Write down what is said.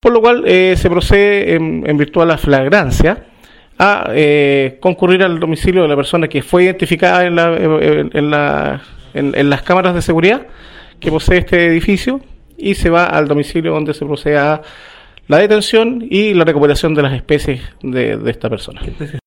por lo cual eh, se procede en, en virtud de la flagrancia a eh, concurrir al domicilio de la persona que fue identificada en, la, eh, en, la- en- las cámaras de seguridad que posee este edificio y se va al domicilio donde se procede a la detención y la recuperación de las especies de, de esta persona. ¿Qué